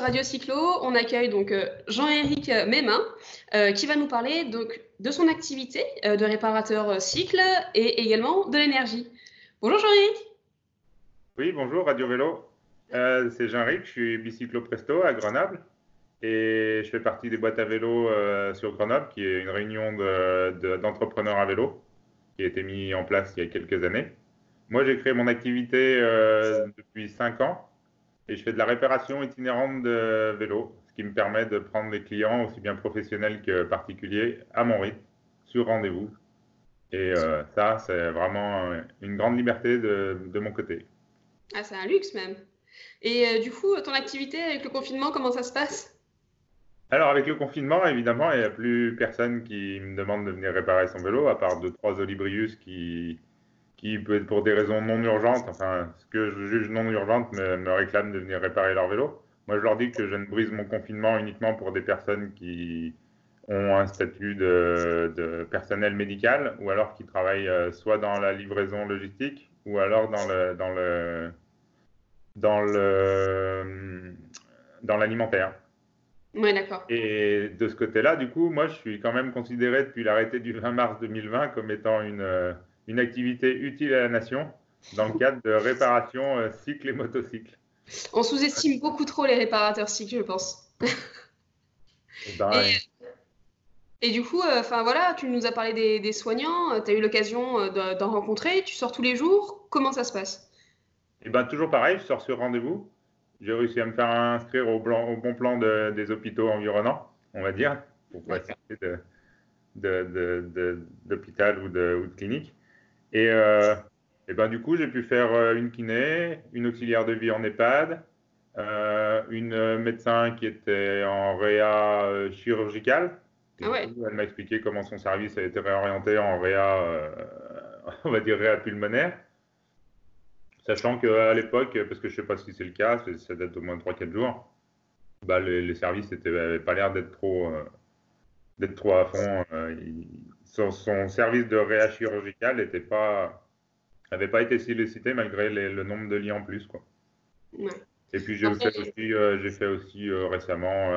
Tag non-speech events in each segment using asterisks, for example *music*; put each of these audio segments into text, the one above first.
Radio Cyclo, on accueille donc euh, Jean-Éric Mémin euh, qui va nous parler donc, de son activité de réparateur cycle et également de l'énergie. Bonjour Jean-Éric. Oui, bonjour Radio Vélo. C'est Jean-Éric, je suis bicyclo presto à Grenoble et je fais partie des boîtes à vélo sur Grenoble qui est une réunion d'entrepreneurs à vélo qui a été mise en place il y a quelques années. Moi, j'ai créé mon activité depuis 5 ans et je fais de la réparation itinérante de vélo, ce qui me permet de prendre des clients aussi bien professionnels que particuliers à mon rythme, sur rendez-vous. Et euh, ça, c'est vraiment une grande liberté de, de mon côté. Ah, c'est un luxe même. Et euh, du coup, ton activité avec le confinement, comment ça se passe? Alors, avec le confinement, évidemment, il n'y a plus personne qui me demande de venir réparer son vélo, à part deux, trois Olibrius qui, qui peut être pour des raisons non urgentes, enfin, ce que je juge non urgente me, me réclament de venir réparer leur vélo. Moi, je leur dis que je ne brise mon confinement uniquement pour des personnes qui ont un statut de, personnel médical ou alors qui travaillent euh, soit dans la livraison logistique ou alors dans le dans le dans le dans l'alimentaire. Oui, d'accord. Et de ce côté-là, du coup, moi, je suis quand même considéré depuis l'arrêté du 20 mars 2020 comme étant une une activité utile à la nation dans le cadre de réparation euh, cycle et motocycle. On sous-estime beaucoup trop les réparateurs cycles, je pense. Eh ben, et, du coup, euh, voilà, tu nous as parlé des, soignants, euh, tu as eu l'occasion d'en rencontrer, tu sors tous les jours, comment ça se passe? Eh ben toujours pareil, je sors sur rendez-vous. J'ai réussi à me faire inscrire au, au bon plan des hôpitaux environnants, on va dire, pour pas citer d'hôpital ou, ou de clinique. Et, euh, et ben, du coup, j'ai pu faire euh, une kiné, une auxiliaire de vie en EHPAD, euh, une médecin qui était en réa chirurgicale. Ah ouais. elle m'a expliqué comment son service a été réorienté en réa, *laughs* on va dire réa pulmonaire. Sachant qu'à l'époque, parce que je ne sais pas si c'est le cas, ça date d'au moins 3-4 jours, bah, les, services n'avaient pas l'air d'être trop, d'être trop à fond son, service de réa chirurgical n'avait pas, pas été sollicité malgré le nombre de lits en plus. Quoi. Et puis j'ai fait aussi, euh, j'ai fait aussi euh, récemment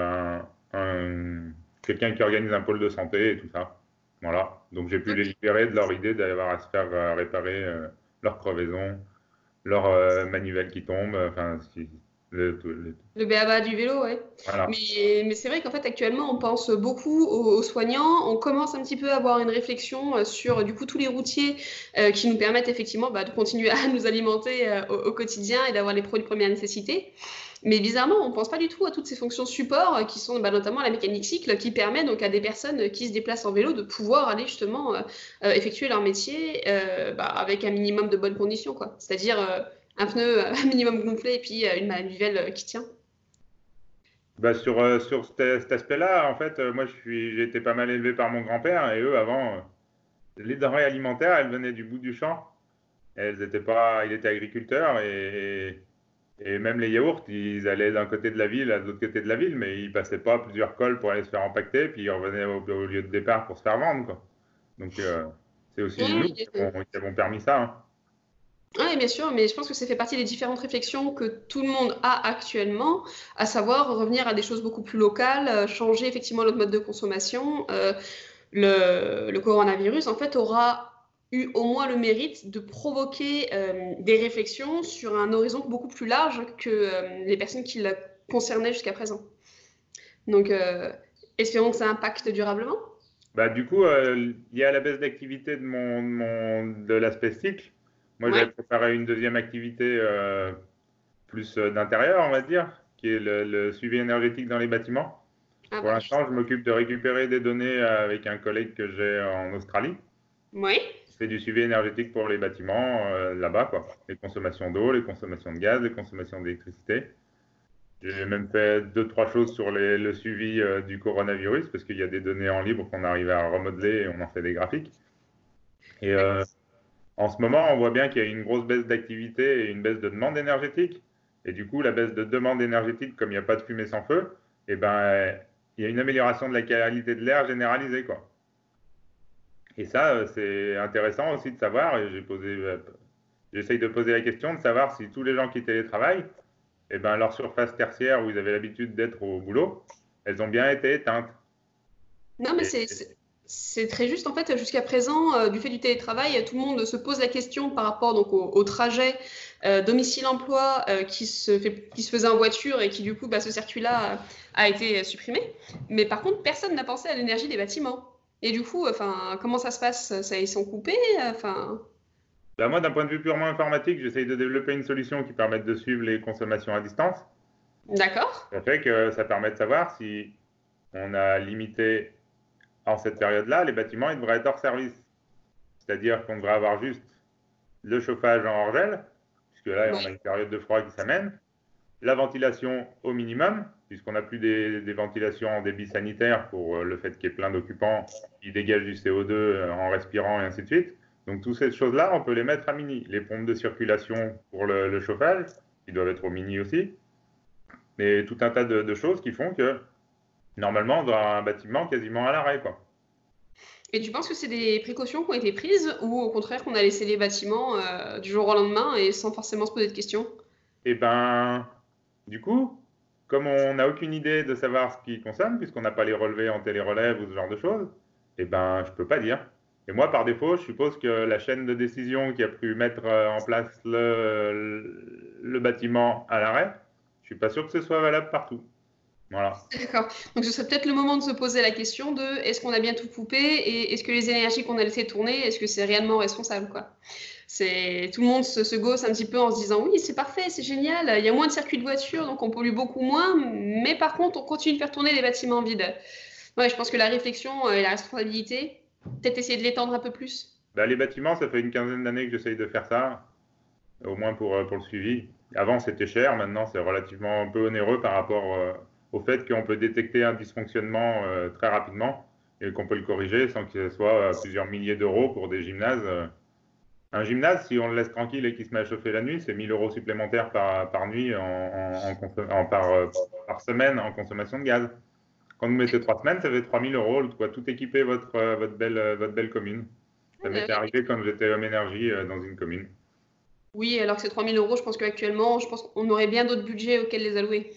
un, quelqu'un qui organise un pôle de santé et tout ça. Voilà. Donc j'ai pu les libérer de leur idée d'avoir à se faire euh, réparer leur crevaison, leur manivelle qui tombe, enfin le, le... du vélo, oui. Mais, mais c'est vrai qu'en fait, actuellement, on pense beaucoup aux, soignants. On commence un petit peu à avoir une réflexion euh, sur, du coup, tous les routiers euh, qui nous permettent effectivement bah, de continuer à nous alimenter euh, au, quotidien et d'avoir les produits de première nécessité. Mais bizarrement, on ne pense pas du tout à toutes ces fonctions support qui sont bah, notamment la mécanique cycle qui permet donc à des personnes qui se déplacent en vélo de pouvoir aller justement effectuer leur métier bah, avec un minimum de bonnes conditions. C'est-à-dire un pneu euh, minimum gonflé et puis euh, une manivelle euh, qui tient bah sur, sur cet, aspect-là, en fait, moi, j'ai été pas mal élevé par mon grand-père et eux, avant, les denrées alimentaires, elles venaient du bout du champ. Elles étaient pas, il était agriculteur et, et, même les yaourts, ils allaient d'un côté de la ville à l'autre côté de la ville, mais ils passaient pas plusieurs cols pour aller se faire empaqueter, puis ils revenaient au, lieu de départ pour se faire vendre. Quoi. Donc, c'est aussi nous qui avons, permis ça. Hein. Oui, bien sûr, mais je pense que ça fait partie des différentes réflexions que tout le monde a actuellement, à savoir revenir à des choses beaucoup plus locales, euh, changer effectivement notre mode de consommation. Euh, le, coronavirus, en fait, aura eu au moins le mérite de provoquer euh, des réflexions sur un horizon beaucoup plus large que les personnes qui la concernaient jusqu'à présent. Donc, espérons que ça impacte durablement. Bah, du coup, il y a la baisse d'activité de, mon, de l'aspect cycle, moi, j'ai préparé une deuxième activité euh, plus euh, d'intérieur, on va dire, qui est le, suivi énergétique dans les bâtiments. Ah Pour bah, l'instant, je m'occupe de récupérer des données avec un collègue que j'ai en Australie. Oui. Je fais du suivi énergétique pour les bâtiments euh, là-bas, quoi. Les consommations d'eau, les consommations de gaz, les consommations d'électricité. J'ai même fait deux, trois choses sur le suivi du coronavirus, parce qu'il y a des données en libre qu'on arrive à remodeler et on en fait des graphiques. Et en ce moment, on voit bien qu'il y a une grosse baisse d'activité et une baisse de demande énergétique. Et du coup, la baisse de demande énergétique, comme il n'y a pas de fumée sans feu, eh ben, il y a une amélioration de la qualité de l'air généralisée. Quoi. Et ça, euh, c'est intéressant aussi de savoir, et j'ai posé, euh, j'essaye de poser la question de savoir si tous les gens qui télétravaillent, eh ben, leurs surfaces tertiaires où ils avaient l'habitude d'être au boulot, elles ont bien été éteintes. Non, mais c'est très juste. En fait, jusqu'à présent, euh, du fait du télétravail, tout le monde se pose la question par rapport donc, au, trajet euh, domicile-emploi euh, qui, se qui se faisait en voiture et qui, du coup, bah, ce circuit-là a été supprimé. Mais par contre, personne n'a pensé à l'énergie des bâtiments. Et du coup, enfin, comment ça se passe? Ça, Ils sont coupés? Enfin... Bah, moi, d'un point de vue purement informatique, j'essaye de développer une solution qui permette de suivre les consommations à distance. D'accord. Ça fait que ça permet de savoir si on a limité en cette période-là, les bâtiments ils devraient être hors service. C'est-à-dire qu'on devrait avoir juste le chauffage en hors-gel, puisque là, on a une période de froid qui s'amène, la ventilation au minimum, puisqu'on n'a plus des, des, ventilations en débit sanitaire pour euh, le fait qu'il y ait plein d'occupants qui dégagent du CO2 euh, en respirant et ainsi de suite. Donc, toutes ces choses-là, on peut les mettre à mini. Les pompes de circulation pour le, chauffage, qui doivent être au mini aussi. Mais tout un tas de, choses qui font que, normalement, on doit avoir un bâtiment quasiment à l'arrêt. Quoi. Et tu penses que c'est des précautions qui ont été prises ou au contraire qu'on a laissé les bâtiments euh, du jour au lendemain et sans forcément se poser de questions? Eh ben, du coup, comme on n'a aucune idée de savoir ce qu'ils consomment, puisqu'on n'a pas les relevés en télérelève ou ce genre de choses, eh ben, je peux pas dire. Et moi, par défaut, je suppose que la chaîne de décision qui a pu mettre euh, en place le, le bâtiment à l'arrêt, je suis pas sûr que ce soit valable partout. Voilà. D'accord. Donc ce serait peut-être le moment de se poser la question de est-ce qu'on a bien tout coupé et est-ce que les énergies qu'on a laissées tourner, est-ce que c'est réellement responsable quoi? C'est tout le monde se, se, gosse un petit peu en se disant oui c'est parfait c'est génial il y a moins de circuits de voitures donc on pollue beaucoup moins mais par contre on continue de faire tourner les bâtiments vides ouais, je pense que la réflexion et la responsabilité Peut-être essayer de l'étendre un peu plus bah, Les bâtiments, ça fait une quinzaine d'années que j'essaye de faire ça, au moins pour, euh, pour le suivi. Avant, c'était cher, maintenant, c'est relativement un peu onéreux par rapport euh, au fait qu'on peut détecter un dysfonctionnement euh, très rapidement et qu'on peut le corriger sans que ce soit plusieurs milliers d'euros pour des gymnases. Un gymnase, si on le laisse tranquille et qu'il se met à chauffer la nuit, c'est 1000 euros supplémentaires par, par nuit, en, en, par, par semaine en consommation de gaz. Quand vous mettez trois semaines, ça fait 3000 euros, quoi, tout équiper votre, euh, votre, belle, euh, votre belle commune. Ça m'était arrivé quand j'étais homme énergie euh, dans une commune. Oui, alors que c'est 3000 euros, je pense qu'actuellement, je pense qu'on aurait bien d'autres budgets auxquels les allouer.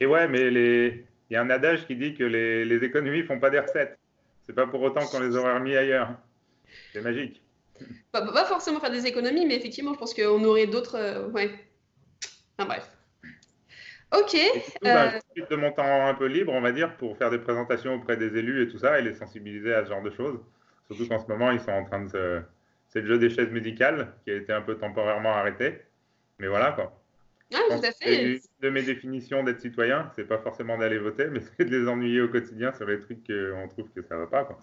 Et ouais, mais les... il y a un adage qui dit que les, les économies font pas des recettes. C'est pas pour autant qu'on les aurait remis ailleurs. C'est magique. Pas, pas, forcément faire des économies, mais effectivement, je pense qu'on aurait d'autres. ouais. Enfin, bref. Ok. Bah, euh... de mon temps un peu libre, on va dire, pour faire des présentations auprès des élus et tout ça, et les sensibiliser à ce genre de choses. Surtout qu'en ce moment, ils sont en train de se... C'est le jeu des chaises médicales qui a été un peu temporairement arrêté. Mais voilà, quoi. Ah, tout à fait. Une de mes définitions d'être citoyen, c'est pas forcément d'aller voter, mais c'est de les ennuyer au quotidien sur les trucs qu'on trouve que ça va pas, quoi.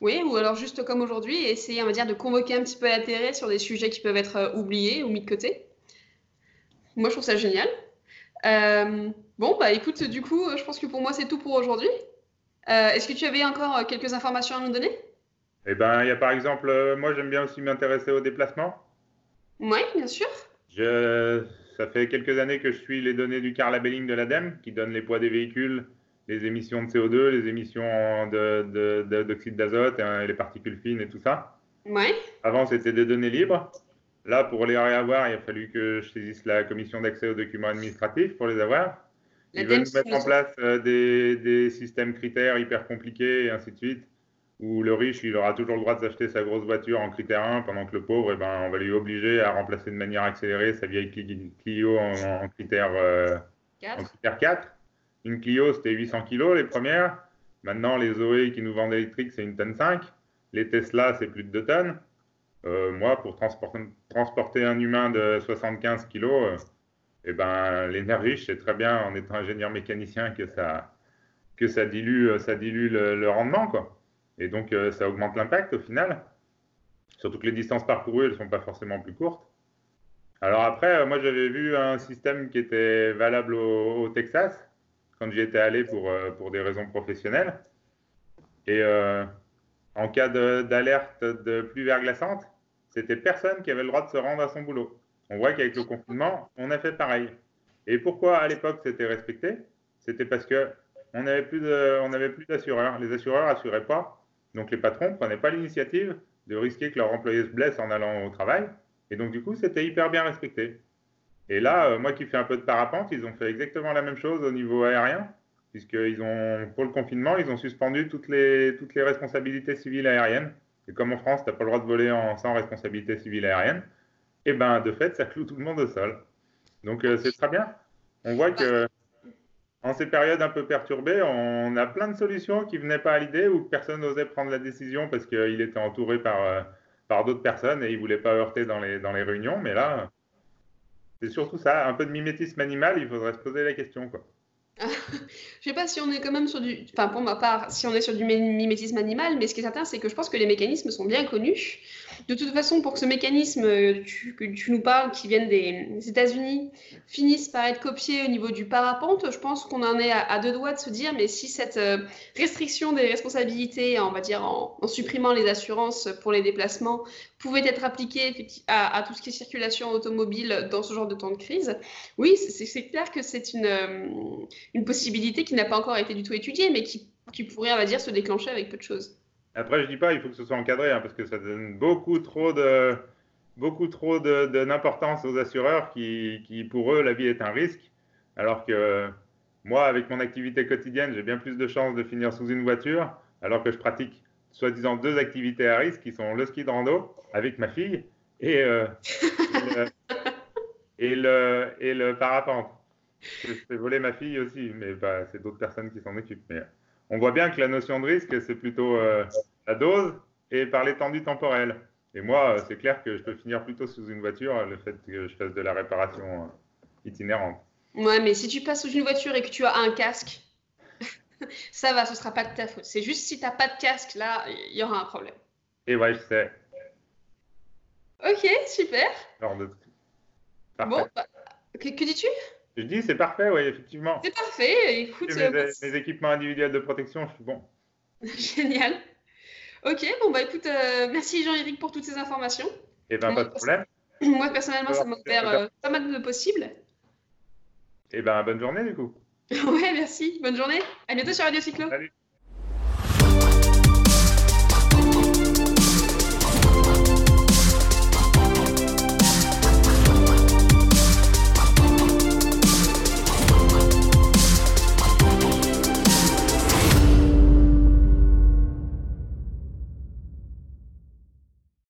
Oui, ou alors juste comme aujourd'hui, essayer, on va dire, de convoquer un petit peu l'intérêt sur des sujets qui peuvent être euh, oubliés ou mis de côté. Moi, je trouve ça génial. Euh, bon, bah écoute, du coup, je pense que pour moi, c'est tout pour aujourd'hui. Euh, est-ce que tu avais encore quelques informations à nous donner? Eh ben, il y a par exemple, moi, j'aime bien aussi m'intéresser aux déplacements. Oui, bien sûr. Je, ça fait quelques années que je suis les données du car labeling de l'ADEME, qui donne les poids des véhicules, les émissions de CO2, les émissions d'oxyde d'azote, et les particules fines et tout ça. Ouais. Avant, c'était des données libres. Là, pour les réavoir, il a fallu que je saisisse la commission d'accès aux documents administratifs pour les avoir. Ils veulent mettre en place euh, des, des, systèmes critères hyper compliqués et ainsi de suite, où le riche, il aura toujours le droit d'acheter sa grosse voiture en critère 1, pendant que le pauvre, eh ben, on va lui obliger à remplacer de manière accélérée sa vieille Clio en, en critère, euh, 4. en critère 4. Une Clio, c'était 800 kg les premières. Maintenant, les Zoé qui nous vendent électriques, c'est une tonne 5. Les Tesla, c'est plus de 2 tonnes. Euh, moi, pour transporter, un humain de 75 kg, euh, eh ben, l'énergie, je sais très bien, en étant ingénieur mécanicien, que ça, que ça dilue, euh, ça dilue le, rendement. Quoi. Et donc, ça augmente l'impact au final. Surtout que les distances parcourues, elles ne sont pas forcément plus courtes. Alors après, moi, j'avais vu un système qui était valable au, Texas, quand j'y étais allé pour, pour des raisons professionnelles. Et en cas d'alerte de, de pluie verglaçante, c'était personne qui avait le droit de se rendre à son boulot. On voit qu'avec le confinement, on a fait pareil. Et pourquoi à l'époque c'était respecté? C'était parce que on n'avait plus d'assureurs. Les assureurs assuraient pas. Donc les patrons prenaient pas l'initiative de risquer que leur employé se blesse en allant au travail. Et donc du coup, c'était hyper bien respecté. Et là, moi qui fais un peu de parapente, ils ont fait exactement la même chose au niveau aérien, puisqu'ils ont, pour le confinement, ils ont suspendu toutes les, toutes les responsabilités civiles aériennes. Et comme en France, tu n'as pas le droit de voler en, sans responsabilité civile aérienne, et eh ben de fait, ça cloue tout le monde au sol. Donc c'est très bien. On voit que en ces périodes un peu perturbées, on a plein de solutions qui venaient pas à l'idée ou que personne n'osait prendre la décision parce qu'il était entouré par, euh, par d'autres personnes et il voulait pas heurter dans les, dans les réunions. Mais là, c'est surtout ça, un peu de mimétisme animal, il faudrait se poser la question. Quoi. *laughs* je sais pas si on est quand même sur du. Enfin, pour ma part, si on est sur du mimétisme animal, mais ce qui est certain, c'est que je pense que les mécanismes sont bien connus. De toute façon, pour que ce mécanisme euh, que tu nous parles, qui viennent des États-Unis, finisse par être copié au niveau du parapente, je pense qu'on en est à, deux doigts de se dire, mais si cette euh, restriction des responsabilités, on va dire en, supprimant les assurances pour les déplacements, pouvait être appliquée à, tout ce qui est circulation automobile dans ce genre de temps de crise, oui, c'est clair que c'est une, euh, une possibilité qui n'a pas encore été du tout étudiée, mais qui, qui pourrait, on va dire, se déclencher avec peu de choses. Après, je dis pas, il faut que ce soit encadré, hein, parce que ça donne beaucoup trop de beaucoup trop de, d'importance aux assureurs qui, qui, pour eux, la vie est un risque, alors que moi, avec mon activité quotidienne, j'ai bien plus de chances de finir sous une voiture, alors que je pratique soi-disant deux activités à risque, qui sont le ski de rando avec ma fille et, euh, et, le, *laughs* et, le, parapente. *laughs* Je fais voler ma fille aussi, mais bah, c'est d'autres personnes qui s'en occupent. Mais on voit bien que la notion de risque, c'est plutôt euh, la dose et par l'étendue temporelle. Et moi, euh, c'est clair que je peux finir plutôt sous une voiture le fait que je fasse de la réparation euh, itinérante. Ouais, mais si tu passes sous une voiture et que tu as un casque, *laughs* ça va, ce sera pas de ta faute. C'est juste si tu n'as pas de casque, là, il y aura un problème. Et ouais, je sais. Ok, super. de... Bon, bah, que dis-tu? Je dis, c'est parfait, oui, effectivement. C'est parfait. Écoute, mes, euh, mes, équipements individuels de protection, je suis bon. *laughs* Génial. Ok, bon, bah écoute, euh, merci Jean-Éric pour toutes ces informations. Et eh ben, pas de problème. *laughs* Moi, personnellement, ça m'a ouvert euh, pas mal de possibles. Et eh ben, bonne journée, du coup. *laughs* ouais, merci. Bonne journée. À bientôt sur Radio Cyclo. Salut.